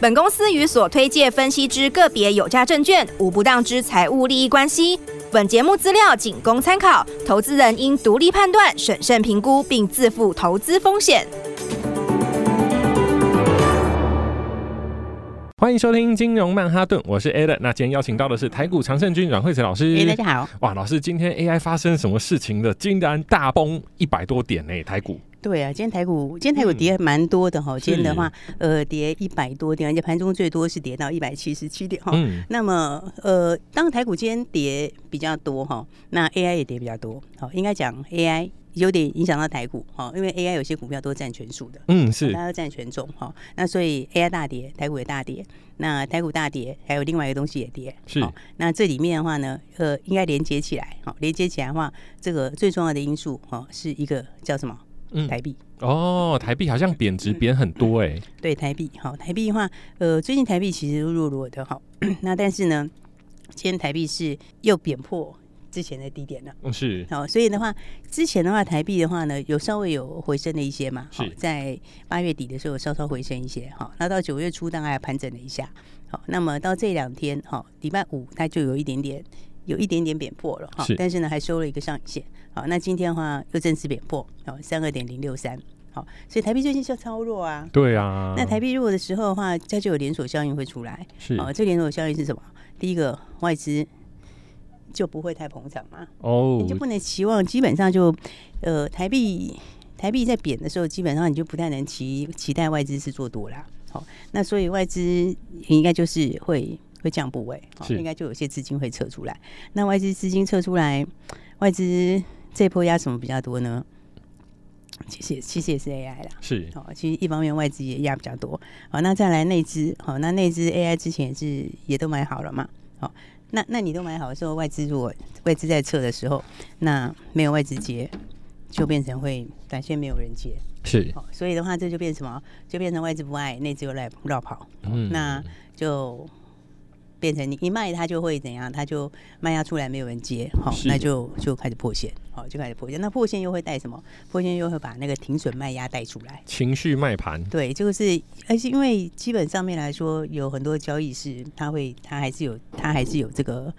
本公司与所推介分析之个别有价证券无不当之财务利益关系。本节目资料仅供参考，投资人应独立判断、审慎评估，并自负投资风险。欢迎收听金融曼哈顿，我是 Alan。那今天邀请到的是台股常胜军阮惠慈老师。大家好。哇，老师，今天 AI 发生什么事情了？竟然大崩一百多点呢？台股。对啊，今天台股今天台股跌蛮多的哈，嗯、今天的话呃跌一百多点，而且盘中最多是跌到一百七十七点哈。嗯、那么呃，当台股今天跌比较多哈，那 AI 也跌比较多，好，应该讲 AI 有点影响到台股哈，因为 AI 有些股票都占全数的，嗯是，大家都占权重哈，那所以 AI 大跌，台股也大跌，那台股大跌，还有另外一个东西也跌，是，那这里面的话呢，呃，应该连接起来，好，连接起来的话，这个最重要的因素哈，是一个叫什么？嗯，台币哦，台币好像贬值贬很多哎、欸。对，台币好，台币的话，呃，最近台币其实弱弱的哈。那但是呢，今天台币是又贬破之前的低点了。嗯，是。好，所以的话，之前的话，台币的话呢，有稍微有回升了一些嘛。好，在八月底的时候稍稍回升一些。好，那到九月初大概盘整了一下。好，那么到这两天，好，礼拜五它就有一点点。有一点点贬破了哈，但是呢还收了一个上影线。好，那今天的话又正式贬破，好，三二点零六三。好，所以台币最近就超弱啊。对啊。那台币弱的时候的话，它就有连锁效应会出来。是。啊，这连锁效应是什么？第一个外资就不会太膨胀嘛。哦。你就不能期望，基本上就呃台币台币在贬的时候，基本上你就不太能期期待外资是做多啦。好，那所以外资应该就是会。会降部位，是应该就有些资金会撤出来。那外资资金撤出来，外资这波压什么比较多呢？其实其实也是 AI 啦，是哦。其实一方面外资也压比较多。好，那再来内资，好，那内资 AI 之前也是也都买好了嘛。好，那那你都买好的时候，外资如果外资在撤的时候，那没有外资接，就变成会短线没有人接，是。所以的话，这就变什么？就变成外资不爱，内资又来绕跑。嗯，那就。变成你一卖，它就会怎样？它就卖压出来，没有人接，好，那就就开始破线，好，就开始破线。那破线又会带什么？破线又会把那个停损卖压带出来，情绪卖盘。对，就是，而且因为基本上面来说，有很多交易是它会，它还是有，它还是有这个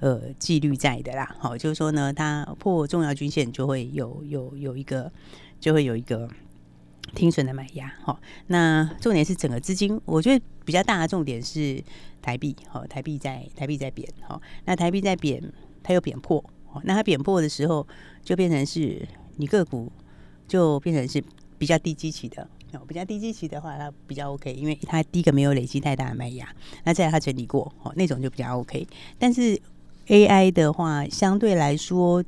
呃纪律在的啦。好，就是说呢，它破重要均线就会有有有一个，就会有一个。停损的买压，好，那重点是整个资金，我觉得比较大的重点是台币，好，台币在台币在贬，好，那台币在贬，它又贬破，那它贬破的时候，就变成是你个股就变成是比较低基期的，哦，比较低基期的话，它比较 OK，因为它第一个没有累积太大的卖压，那再来它整理过，哦，那种就比较 OK，但是 AI 的话，相对来说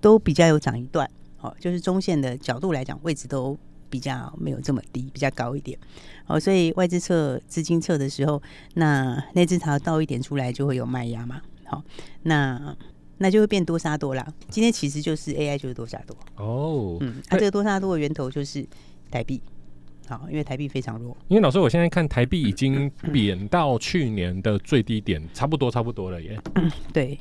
都比较有涨一段，哦，就是中线的角度来讲，位置都。比较没有这么低，比较高一点，哦，所以外资撤资金撤的时候，那内资潮倒一点出来就会有卖压嘛，好，那那就会变多杀多啦。今天其实就是 AI 就是多杀多哦，嗯，它、啊、这个多杀多的源头就是台币，好，因为台币非常弱。因为老师，我现在看台币已经贬到去年的最低点，差不多差不多了耶。嗯、对。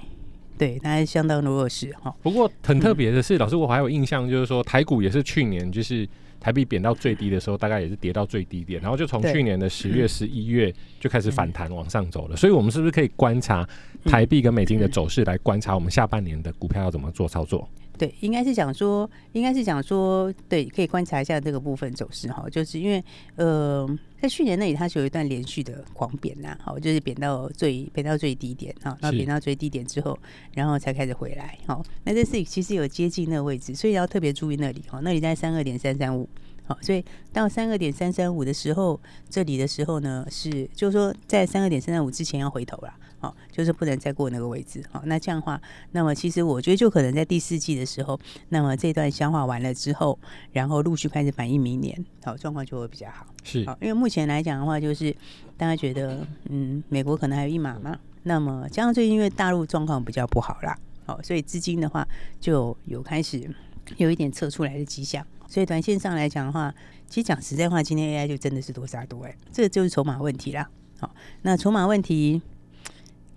对，它相当的弱势哈。不过很特别的是，嗯、老师我还有印象，就是说台股也是去年就是台币贬到最低的时候，大概也是跌到最低点，然后就从去年的十月、十一月就开始反弹往上走了。所以，我们是不是可以观察台币跟美金的走势，来观察我们下半年的股票要怎么做操作？对，应该是讲说，应该是讲说，对，可以观察一下这个部分走势哈，就是因为呃，在去年那里它是有一段连续的狂贬呐，好，就是贬到最贬到最低点啊，然后贬到最低点之后，然后才开始回来，好，那这是其实有接近那个位置，所以要特别注意那里哈，那里在三二点三三五，好，所以到三二点三三五的时候，这里的时候呢是，就是说在三二点三三五之前要回头了。好，就是不能再过那个位置，好，那这样的话，那么其实我觉得就可能在第四季的时候，那么这段消化完了之后，然后陆续开始反映明年，好，状况就会比较好，是，好，因为目前来讲的话，就是大家觉得，嗯，美国可能还有一码嘛，那么加上最近因为大陆状况比较不好啦，好，所以资金的话就有开始有一点撤出来的迹象，所以短线上来讲的话，其实讲实在话，今天 AI 就真的是多杀多哎，这个就是筹码问题啦。好，那筹码问题，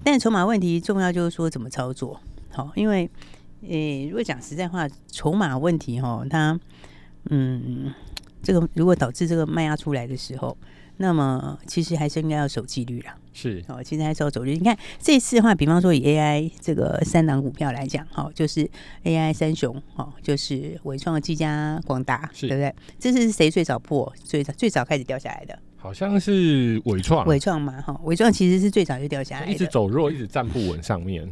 但筹码问题重要就是说怎么操作。好，因为诶、欸，如果讲实在话，筹码问题哈，它嗯，这个如果导致这个卖压出来的时候，那么其实还是应该要守纪律啦。是，哦，其实还是要守纪律。你看这次的话，比方说以 AI 这个三档股票来讲，哈，就是 AI 三雄，哈，就是伟创、技嘉、广达，对不对？这是谁最早破、最早最早开始掉下来的？好像是纬创，纬创嘛，哈，纬创其实是最早就掉下来，一直走弱，一直站不稳上面。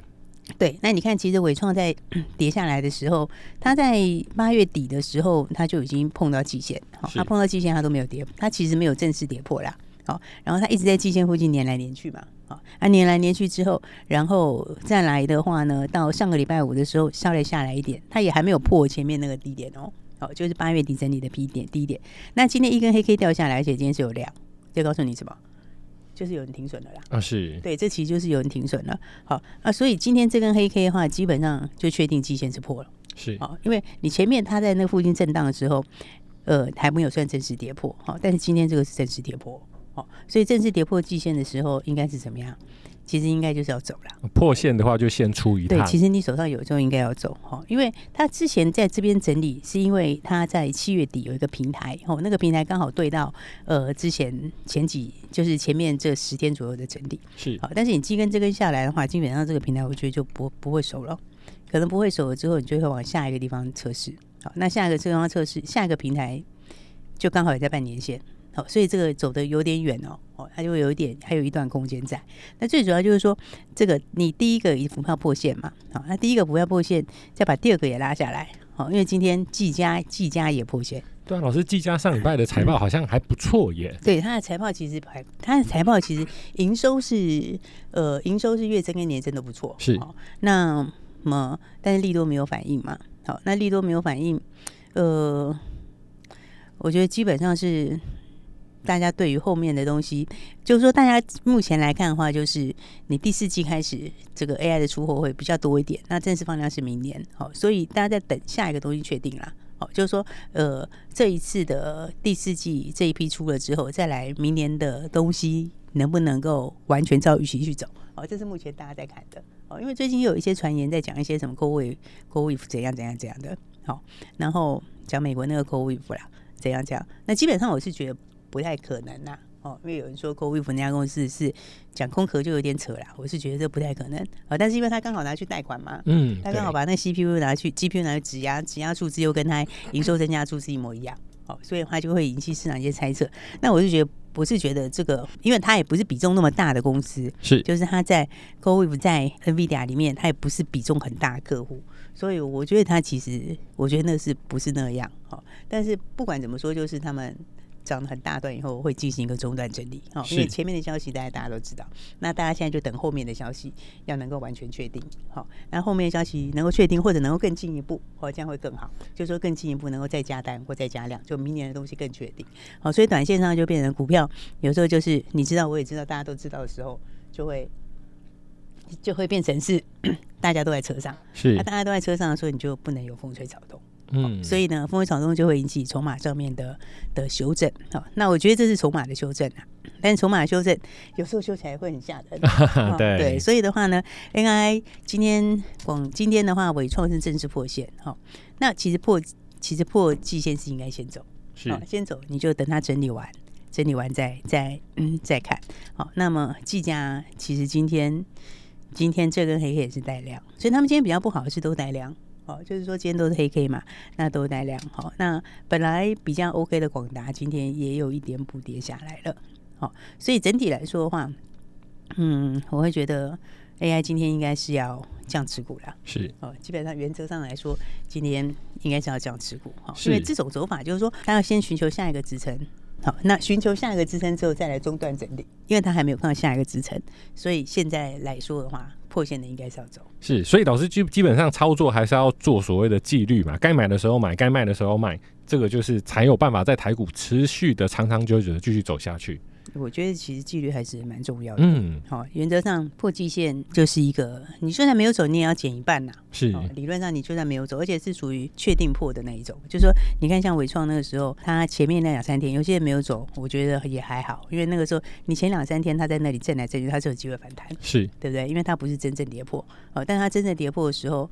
对，那你看，其实伟创在 跌下来的时候，它在八月底的时候，它就已经碰到季线，好，它碰到季线，它都没有跌，它其实没有正式跌破啦，好，然后它一直在季线附近粘来粘去嘛，好，啊，粘来粘去之后，然后再来的话呢，到上个礼拜五的时候稍微下来一点，它也还没有破前面那个低点哦。好，就是八月底整理的低点，低点。那今天一根黑 K 掉下来，而且今天是有量，就告诉你什么？就是有人停损了啦。啊，是。对，这其实就是有人停损了。好啊，所以今天这根黑 K 的话，基本上就确定季线是破了。是。好，因为你前面它在那附近震荡的时候，呃，还没有算正式跌破。好，但是今天这个是正式跌破。好，所以正式跌破季线的时候，应该是怎么样？其实应该就是要走了。破线的话就先出一趟。对，其实你手上有就应该要走哈，因为他之前在这边整理，是因为他在七月底有一个平台哦，那个平台刚好对到呃之前前几就是前面这十天左右的整理是好，但是你基根这根下来的话，基本上这个平台我觉得就不不会熟了，可能不会熟了之后，你就会往下一个地方测试。好，那下一个地方测试，下一个平台就刚好也在半年线。好，所以这个走的有点远哦，哦，它就会有一点，还有一段空间在。那最主要就是说，这个你第一个以股票破线嘛，好，那第一个股票破线，再把第二个也拉下来，好，因为今天技嘉技嘉也破线。对啊，老师，技嘉上礼拜的财报好像还不错耶。嗯、对，它的财报其实还，它的财报其实营收是呃，营收是月增跟年增都不错。是，那么但是利多没有反应嘛？好，那利多没有反应，呃，我觉得基本上是。大家对于后面的东西，就是说，大家目前来看的话，就是你第四季开始这个 AI 的出货会比较多一点，那正式放量是明年，好，所以大家在等下一个东西确定啦，好，就是说，呃，这一次的第四季这一批出了之后，再来明年的东西能不能够完全照预期去走，好，这是目前大家在看的，哦，因为最近有一些传言在讲一些什么 CoreWeave CoreWeave 怎样怎样怎样的，好，然后讲美国那个 Coif 啦，怎样怎样，那基本上我是觉得。不太可能呐，哦，因为有人说 CoreWeave 那家公司是讲空壳就有点扯啦，我是觉得这不太可能啊。但是因为他刚好拿去贷款嘛，嗯，他刚好把那 CPU 拿去 GPU 拿去质押，质押数字又跟他营收增加数字一模一样，哦，所以的话就会引起市场一些猜测。那我是觉得我是觉得这个，因为他也不是比重那么大的公司，是，就是他在 CoreWeave 在 NVIDIA 里面，他也不是比重很大的客户，所以我觉得他其实，我觉得那是不是那样？哦，但是不管怎么说，就是他们。涨了很大段以后会进行一个中断整理，好，因为前面的消息大家大家都知道，那大家现在就等后面的消息要能够完全确定，好，那后面的消息能够确定或者能够更进一步，哦，这样会更好，就是说更进一步能够再加单或再加量，就明年的东西更确定，好，所以短线上就变成股票，有时候就是你知道我也知道大家都知道的时候，就会就会变成是 大家都在车上，是，那大家都在车上的时候，你就不能有风吹草动。嗯，所以呢，风吹草动就会引起筹码上面的的修正。好，那我觉得这是筹码的修正啊。但是筹码修正有时候修起来会很吓人。对对，所以的话呢，AI 今天广今天的话，伟创是正式破线。好，那其实破其实破季线是应该先走，是先走，你就等它整理完，整理完再再嗯再看。好，那么季家其实今天今天这根黑黑也是带量，所以他们今天比较不好的是都带量。哦，就是说今天都是黑 K 嘛，那都带量。好，那本来比较 OK 的广达今天也有一点补跌下来了。好，所以整体来说的话，嗯，我会觉得 AI 今天应该是要降持股了。是哦，基本上原则上来说，今天应该是要降持股。哈，因为这种走法就是说，它要先寻求下一个支撑。好，那寻求下一个支撑之后再来中断整理，因为他还没有碰到下一个支撑，所以现在来说的话，破线的应该是要走。是，所以老师基基本上操作还是要做所谓的纪律嘛，该买的时候买，该卖的时候卖，这个就是才有办法在台股持续的长长久久的继续走下去。我觉得其实纪律还是蛮重要的。嗯，好，原则上破季线就是一个，你就算没有走，你也要减一半呐。是，理论上你就算没有走，而且是属于确定破的那一种。就是说，你看像伟创那个时候，它前面那两三天有些人没有走，我觉得也还好，因为那个时候你前两三天它在那里震来震去，它是有机会反弹，是对不对？因为它不是真正跌破，哦，但它真正跌破的时候。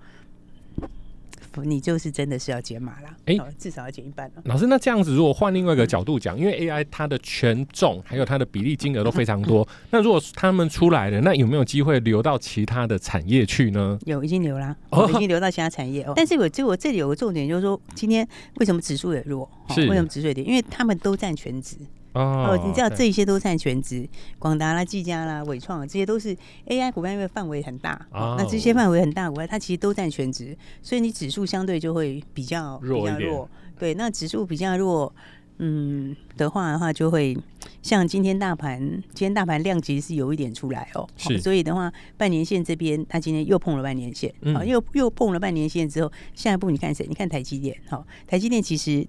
你就是真的是要减码啦，哎、欸，至少要减一半了。老师，那这样子如果换另外一个角度讲，因为 AI 它的权重还有它的比例金额都非常多，那如果他们出来了，那有没有机会流到其他的产业去呢？有，已经流啦，哦、已经流到其他产业哦。但是我就我这里有个重点，就是说今天为什么指数也弱？是为什么指数也跌？因为他们都占全值。哦，你知道这些都占全值，广达啦、技嘉啦、伟创，这些都是 AI 股票，因为范围很大，哦、那这些范围很大股票，它其实都占全值，所以你指数相对就会比较比较弱。对，那指数比较弱，嗯的话的话，就会像今天大盘，今天大盘量级是有一点出来哦，是所以的话，半年线这边它今天又碰了半年线，好、嗯，又又碰了半年线之后，下一步你看谁？你看台积电，好，台积电其实，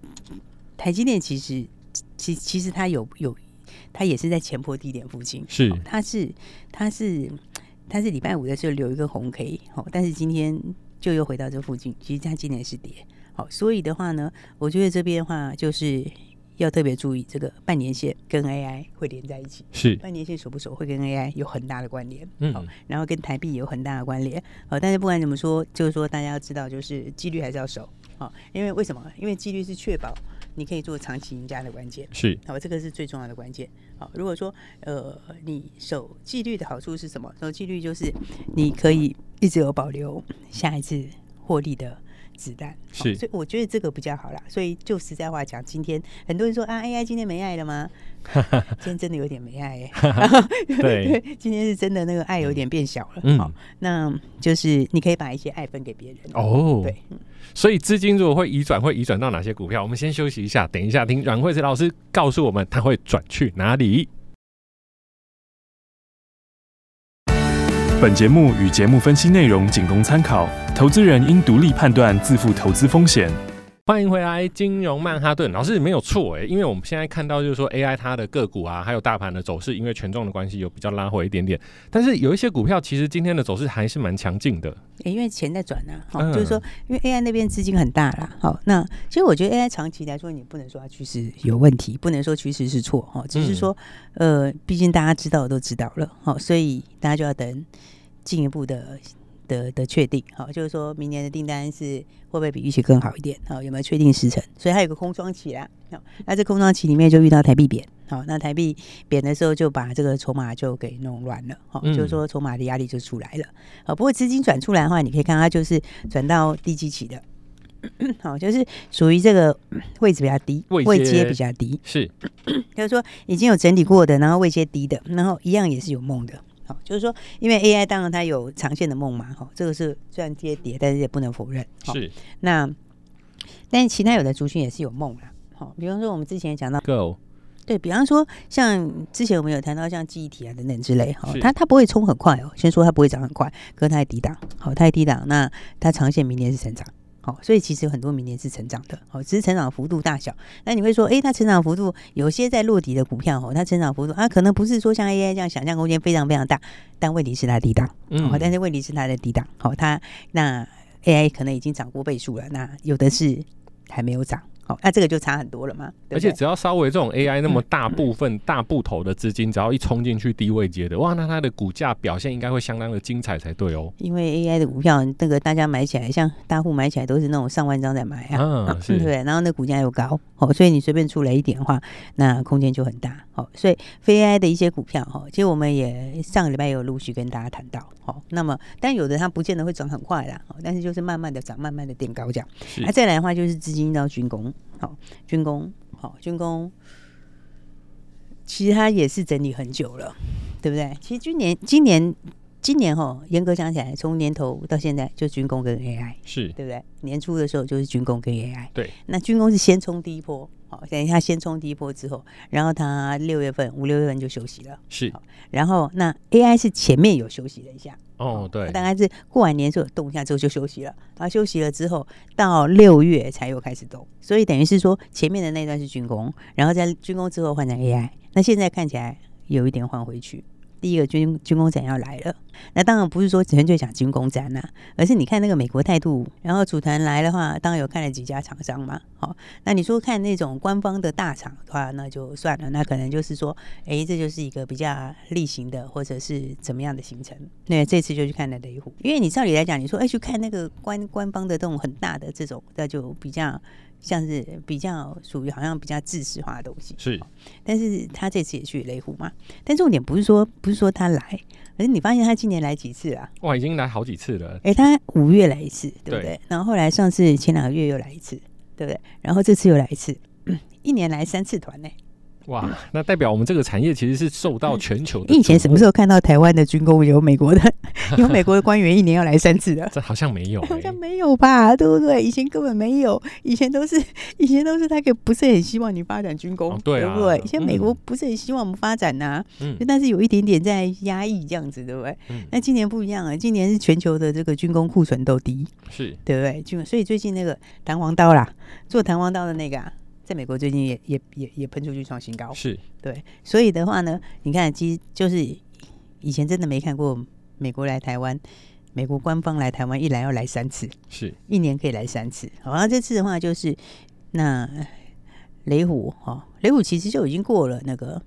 台积电其实。其其实它有有，它也是在前坡地点附近，是，它是它是它是礼拜五的时候留一个红 K，好，但是今天就又回到这附近，其实它今年是跌，好，所以的话呢，我觉得这边的话就是要特别注意这个半年线跟 AI 会连在一起，是半年线守不守会跟 AI 有很大的关联，嗯，好然后跟台币有很大的关联，好，但是不管怎么说，就是说大家要知道，就是纪律还是要守，好，因为为什么？因为纪律是确保。你可以做长期赢家的关键是，好，这个是最重要的关键。好，如果说呃，你守纪律的好处是什么？守纪律就是你可以一直有保留下一次获利的子弹。是，所以我觉得这个比较好啦。所以就实在话讲，今天很多人说啊，AI 今天没爱了吗？今天真的有点没爱耶。对，今天是真的那个爱有点变小了。嗯，好，那就是你可以把一些爱分给别人。哦，对。所以资金如果会移转，会移转到哪些股票？我们先休息一下，等一下听阮慧慈老师告诉我们他会转去哪里。本节目与节目分析内容仅供参考，投资人应独立判断，自负投资风险。欢迎回来，金融曼哈顿老师没有错哎，因为我们现在看到就是说 AI 它的个股啊，还有大盘的走势，因为权重的关系有比较拉回一点点，但是有一些股票其实今天的走势还是蛮强劲的。哎，因为钱在转啊，好，就是说因为 AI 那边资金很大啦，好，那其实我觉得 AI 长期来说，你不能说它趋势有问题，不能说趋势是错哈，只是说呃，毕竟大家知道的都知道了，好，所以大家就要等进一步的。的的确定，好，就是说明年的订单是会不会比预期更好一点？好，有没有确定时程？所以它有个空窗期啦。好，那这空窗期里面就遇到台币贬，好，那台币贬的时候就把这个筹码就给弄乱了。好，就是说筹码的压力就出来了。好，不过资金转出来的话，你可以看它就是转到低基期的，好，就是属于这个位置比较低，位阶比较低，是，就是说已经有整理过的，然后位阶低的，然后一样也是有梦的。好，就是说，因为 AI 当然它有长线的梦嘛，哈，这个是虽然跌跌，但是也不能否认。是，那但是其他有的族群也是有梦啦，好，比方说我们之前也讲到，Go，对，比方说像之前我们有谈到像记忆体啊等等之类，哈，它它不会冲很快哦，先说它不会涨很快，可是它还低档，好，它还低档，那它长线明年是成长。好，所以其实有很多明年是成长的，好，只是成长幅度大小。那你会说，诶、欸，它成长幅度有些在落底的股票，哦，它成长幅度啊，可能不是说像 AI 这样想象空间非常非常大，但问题是它低档，嗯，但是问题是它的低档，好，它那 AI 可能已经涨过倍数了，那有的是还没有涨。好，那这个就差很多了嘛。而且只要稍微这种 AI 那么大部分大部头的资金，只要一冲进去低位接的，哇，那它的股价表现应该会相当的精彩才对哦。因为 AI 的股票，那个大家买起来，像大户买起来都是那种上万张在买啊，嗯，对不对？然后那股价又高，哦，所以你随便出来一点的话，那空间就很大。好，所以非 AI 的一些股票，哈，其实我们也上个礼拜也有陆续跟大家谈到，好，那么但有的它不见得会涨很快啦，但是就是慢慢的涨，慢慢的垫高这样。那再来的话就是资金到军工。好，军工好，军工其实它也是整理很久了，对不对？其实今年今年今年哈，严格讲起来，从年头到现在就军工跟 AI 是对不对？年初的时候就是军工跟 AI，对。那军工是先冲第一波，好，等一下先冲第一波之后，然后它六月份五六月份就休息了，是。然后那 AI 是前面有休息了一下，哦，对，大概是过完年之后动一下之后就休息了，然后休息了之后到六月才又开始动，所以等于是说前面的那段是军工，然后在军工之后换成 AI，那现在看起来有一点换回去。第一个军军工展要来了，那当然不是说纯粹讲军工展呐、而是你看那个美国态度，然后组团来的话，当然有看了几家厂商嘛。好，那你说看那种官方的大厂的话，那就算了，那可能就是说，哎，这就是一个比较例行的，或者是怎么样的行程。那这次就去看了雷虎，因为你照理来讲，你说哎去看那个官官方的这种很大的这种，那就比较。像是比较属于好像比较知识化的东西是，但是他这次也去雷虎嘛，但重点不是说不是说他来，而是你发现他今年来几次啊？哇，已经来好几次了。哎、欸，他五月来一次，对不对？对，然后后来上次前两个月又来一次，对不对？然后这次又来一次，一年来三次团呢。哇，那代表我们这个产业其实是受到全球的。你以前什么时候看到台湾的军工有美国的 有美国的官员一年要来三次的？这好像没有、欸，好像没有吧？对不对？以前根本没有，以前都是 以前都是他给不是很希望你发展军工，哦对，啊、对不对？以前美国不是很希望我们发展呐、啊，嗯，但是有一点点在压抑这样子，对不对？嗯，那今年不一样啊，今年是全球的这个军工库存都低，是对不对？军所以最近那个弹簧刀啦，做弹簧刀的那个啊。在美国最近也也也也喷出去创新高，是对，所以的话呢，你看，其实就是以前真的没看过美国来台湾，美国官方来台湾一来要来三次，是 一年可以来三次。好，那这次的话就是那雷虎哦，雷虎其实就已经过了那个，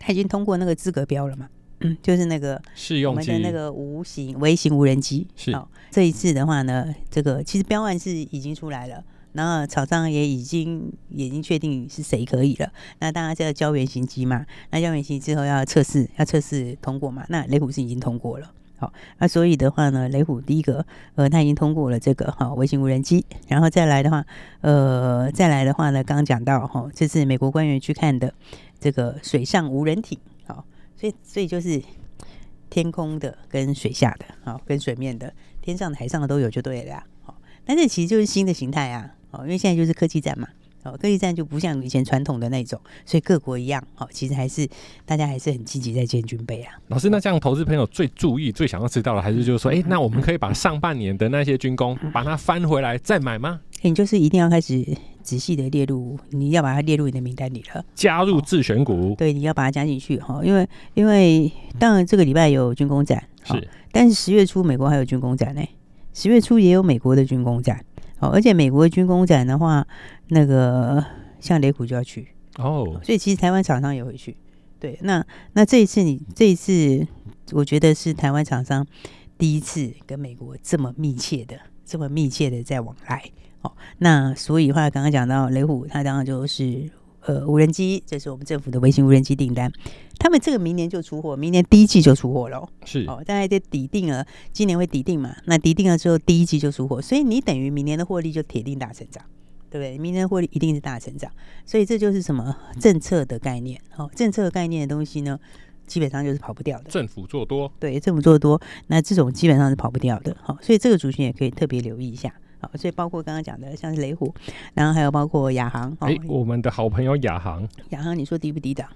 他已经通过那个资格标了嘛，嗯，就是那个试用机那个无形微型无人机。是，好，这一次的话呢，这个其实标案是已经出来了。然后厂商也已经已经确定是谁可以了，那当然是要交原型机嘛，那交原型之后要测试，要测试通过嘛，那雷虎是已经通过了，好，那所以的话呢，雷虎第一个呃，他已经通过了这个哈微型无人机，然后再来的话，呃，再来的话呢，刚刚讲到哈，这是美国官员去看的这个水上无人艇，好，所以所以就是天空的跟水下的，好，跟水面的，天上的海上的都有就对了，好，但这其实就是新的形态啊。哦，因为现在就是科技战嘛，哦，科技战就不像以前传统的那种，所以各国一样，哦，其实还是大家还是很积极在建军备啊。老师，那这样投资朋友最注意、最想要知道的，还是就是说，哎、欸，那我们可以把上半年的那些军工把它翻回来再买吗？欸、你就是一定要开始仔细的列入，你要把它列入你的名单里了，加入自选股。对，你要把它加进去哈，因为因为当然这个礼拜有军工展，是，但是十月初美国还有军工展呢，十月初也有美国的军工展。哦，而且美国的军工展的话，那个像雷虎就要去哦，所以其实台湾厂商也会去。对，那那这一次你这一次，我觉得是台湾厂商第一次跟美国这么密切的、这么密切的在往来。哦，那所以的话，刚刚讲到雷虎，他当然就是。呃，无人机，这是我们政府的微型无人机订单，他们这个明年就出货，明年第一季就出货了。是哦，大概得抵定了，今年会抵定嘛？那抵定了之后，第一季就出货，所以你等于明年的获利就铁定大成长，对不对？明年的获利一定是大成长，所以这就是什么政策的概念？哦，政策概念的东西呢，基本上就是跑不掉的。政府做多，对，政府做多，那这种基本上是跑不掉的。好，所以这个族群也可以特别留意一下。好，所以包括刚刚讲的，像是雷虎，然后还有包括亚航。哎、欸，我们的好朋友亚航，亚航，你说低不低档？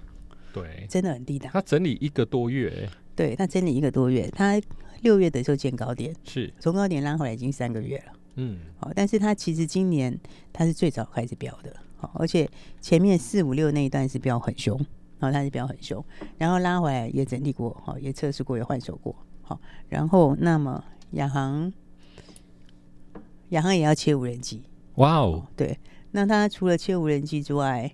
对，真的很低档。它整理一个多月，对，它整理一个多月，它六月的时候见高点，是从高点拉回来已经三个月了。嗯，好，但是它其实今年它是最早开始飙的，好，而且前面四五六那一段是飙很凶，然后它是飙很凶，然后拉回来也整理过，好，也测试过，也换手过，好，然后那么亚航。亚航也要切无人机，哇哦！对，那他除了切无人机之外，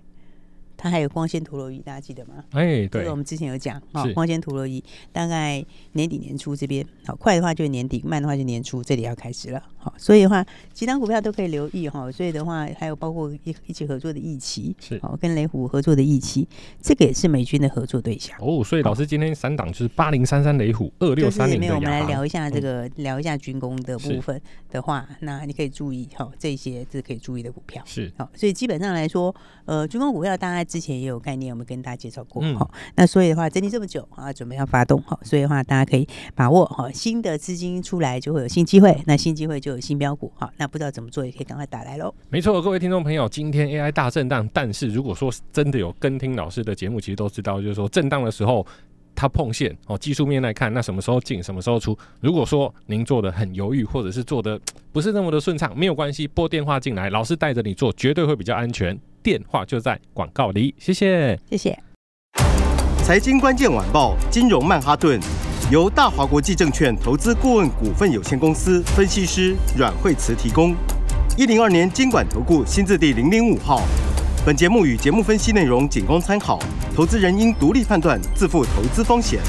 它还有光纤陀螺仪，大家记得吗？哎、欸，对，这个我们之前有讲啊，光纤陀螺仪大概年底年初这边，好快的话就年底，慢的话就年初，这里要开始了。好，所以的话，几档股票都可以留意哈。所以的话，还有包括一一起合作的义旗，是好跟雷虎合作的义旗，这个也是美军的合作对象哦。所以老师今天三档就是八零三三雷虎，二六三零的亚航。我们来聊一下这个，嗯、聊一下军工的部分的话，那你可以注意哈，这些是可以注意的股票是好。所以基本上来说，呃，军工股票大概。之前也有概念，我们跟大家介绍过嗯哈。那所以的话，整理这么久啊，准备要发动哈，所以的话，大家可以把握哈，新的资金出来就会有新机会，那新机会就有新标股哈。那不知道怎么做，也可以赶快打来喽。没错，各位听众朋友，今天 AI 大震荡，但是如果说真的有跟听老师的节目，其实都知道，就是说震荡的时候。它碰线哦，技术面来看，那什么时候进，什么时候出？如果说您做的很犹豫，或者是做的不是那么的顺畅，没有关系，拨电话进来，老师带着你做，绝对会比较安全。电话就在广告里，谢谢，谢谢。财经关键晚报，金融曼哈顿，由大华国际证券投资顾问股份有限公司分析师阮惠慈提供。一零二年金管投顾新字第零零五号。本节目与节目分析内容仅供参考，投资人应独立判断，自负投资风险。